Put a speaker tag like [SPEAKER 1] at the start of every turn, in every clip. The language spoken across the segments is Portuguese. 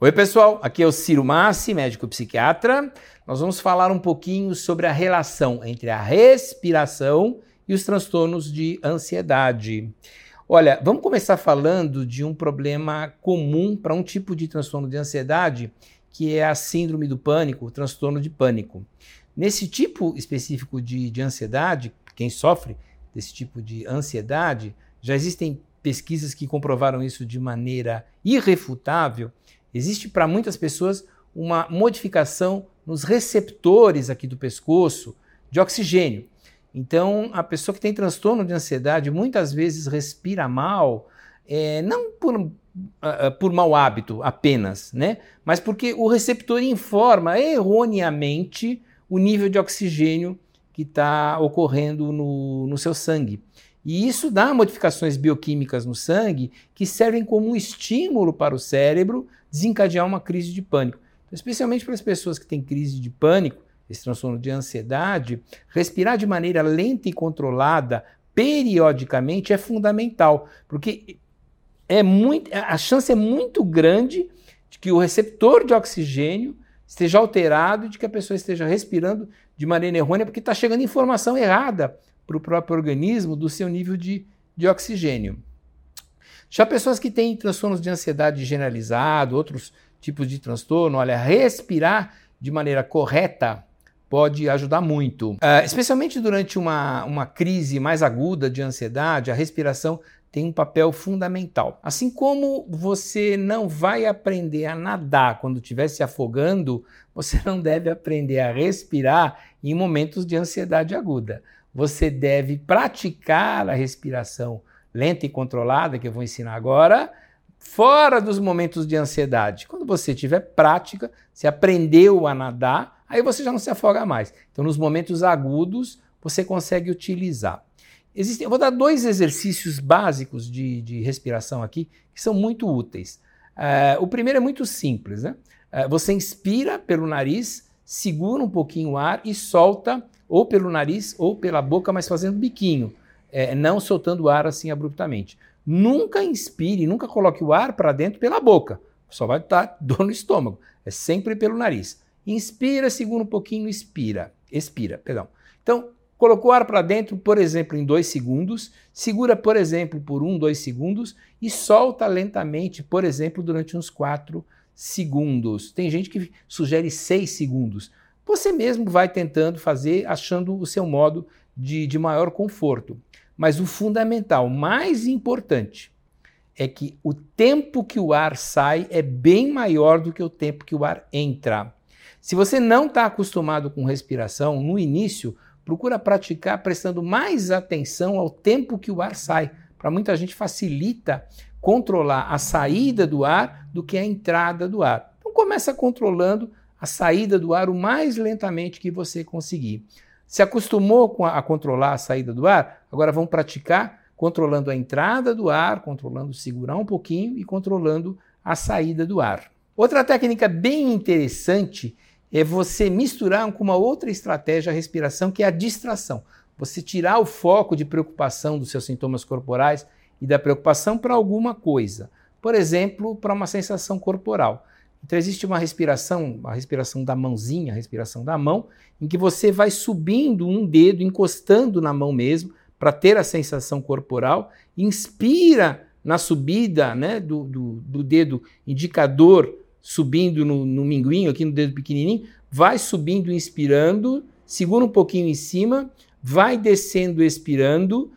[SPEAKER 1] Oi, pessoal, aqui é o Ciro Massi, médico psiquiatra. Nós vamos falar um pouquinho sobre a relação entre a respiração e os transtornos de ansiedade. Olha, vamos começar falando de um problema comum para um tipo de transtorno de ansiedade, que é a síndrome do pânico, o transtorno de pânico. Nesse tipo específico de, de ansiedade, quem sofre desse tipo de ansiedade, já existem pesquisas que comprovaram isso de maneira irrefutável Existe para muitas pessoas uma modificação nos receptores aqui do pescoço de oxigênio. Então, a pessoa que tem transtorno de ansiedade muitas vezes respira mal, é, não por, uh, por mau hábito apenas, né? mas porque o receptor informa erroneamente o nível de oxigênio que está ocorrendo no, no seu sangue. E isso dá modificações bioquímicas no sangue que servem como um estímulo para o cérebro desencadear uma crise de pânico. Então, especialmente para as pessoas que têm crise de pânico, esse transtorno de ansiedade, respirar de maneira lenta e controlada, periodicamente, é fundamental, porque é muito, a chance é muito grande de que o receptor de oxigênio esteja alterado de que a pessoa esteja respirando de maneira errônea, porque está chegando informação errada para o próprio organismo do seu nível de, de oxigênio. Já pessoas que têm transtornos de ansiedade generalizado, outros tipos de transtorno, olha, respirar de maneira correta pode ajudar muito. Uh, especialmente durante uma, uma crise mais aguda de ansiedade, a respiração tem um papel fundamental. Assim como você não vai aprender a nadar quando estiver se afogando, você não deve aprender a respirar em momentos de ansiedade aguda. Você deve praticar a respiração lenta e controlada, que eu vou ensinar agora, fora dos momentos de ansiedade. Quando você tiver prática, você aprendeu a nadar, aí você já não se afoga mais. Então, nos momentos agudos, você consegue utilizar. Existem, eu vou dar dois exercícios básicos de, de respiração aqui que são muito úteis. Uh, o primeiro é muito simples. Né? Uh, você inspira pelo nariz, segura um pouquinho o ar e solta ou pelo nariz ou pela boca, mas fazendo biquinho é, não soltando o ar assim abruptamente. Nunca inspire, nunca coloque o ar para dentro pela boca, só vai dar dor no estômago. É sempre pelo nariz. Inspira, segura um pouquinho, expira. Expira, perdão. Então, colocou o ar para dentro, por exemplo, em dois segundos, segura, por exemplo, por um, dois segundos e solta lentamente, por exemplo, durante uns quatro segundos. Tem gente que sugere seis segundos. Você mesmo vai tentando fazer, achando o seu modo de, de maior conforto. Mas o fundamental, mais importante, é que o tempo que o ar sai é bem maior do que o tempo que o ar entra. Se você não está acostumado com respiração, no início, procura praticar prestando mais atenção ao tempo que o ar sai. Para muita gente facilita controlar a saída do ar do que a entrada do ar. Então começa controlando a saída do ar o mais lentamente que você conseguir. Se acostumou a, a controlar a saída do ar? Agora vamos praticar controlando a entrada do ar, controlando segurar um pouquinho e controlando a saída do ar. Outra técnica bem interessante é você misturar com uma outra estratégia a respiração, que é a distração. Você tirar o foco de preocupação dos seus sintomas corporais e da preocupação para alguma coisa. Por exemplo, para uma sensação corporal. Então existe uma respiração, a respiração da mãozinha, a respiração da mão, em que você vai subindo um dedo, encostando na mão mesmo, para ter a sensação corporal, inspira na subida né, do, do, do dedo indicador, subindo no, no minguinho, aqui no dedo pequenininho, vai subindo, inspirando, segura um pouquinho em cima, vai descendo, expirando,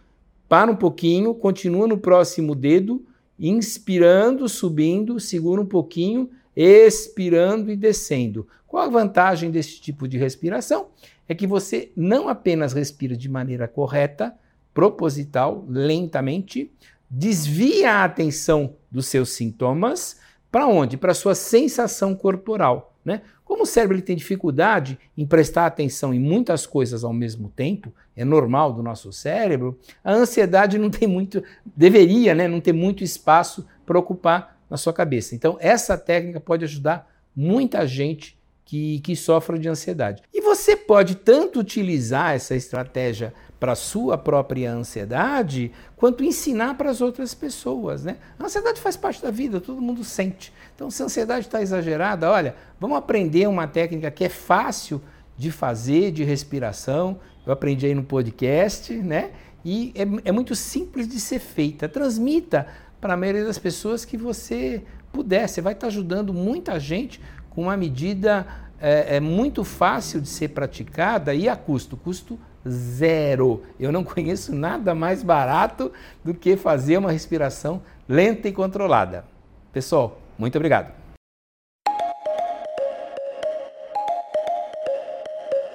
[SPEAKER 1] para um pouquinho, continua no próximo dedo, inspirando, subindo, segura um pouquinho, expirando e descendo. Qual a vantagem desse tipo de respiração? É que você não apenas respira de maneira correta, proposital, lentamente, desvia a atenção dos seus sintomas para onde? Para sua sensação corporal. Né? Como o cérebro ele tem dificuldade em prestar atenção em muitas coisas ao mesmo tempo, é normal do nosso cérebro, a ansiedade não tem muito, deveria né, não ter muito espaço para ocupar na sua cabeça. Então, essa técnica pode ajudar muita gente que, que sofre de ansiedade. E você pode tanto utilizar essa estratégia para sua própria ansiedade, quanto ensinar para as outras pessoas. Né? A ansiedade faz parte da vida, todo mundo sente. Então, se a ansiedade está exagerada, olha, vamos aprender uma técnica que é fácil de fazer, de respiração. Eu aprendi aí no podcast, né? E é, é muito simples de ser feita. Transmita para a maioria das pessoas que você puder. Você vai estar ajudando muita gente com uma medida é, é muito fácil de ser praticada e a custo. Custo zero. Eu não conheço nada mais barato do que fazer uma respiração lenta e controlada. Pessoal, muito obrigado.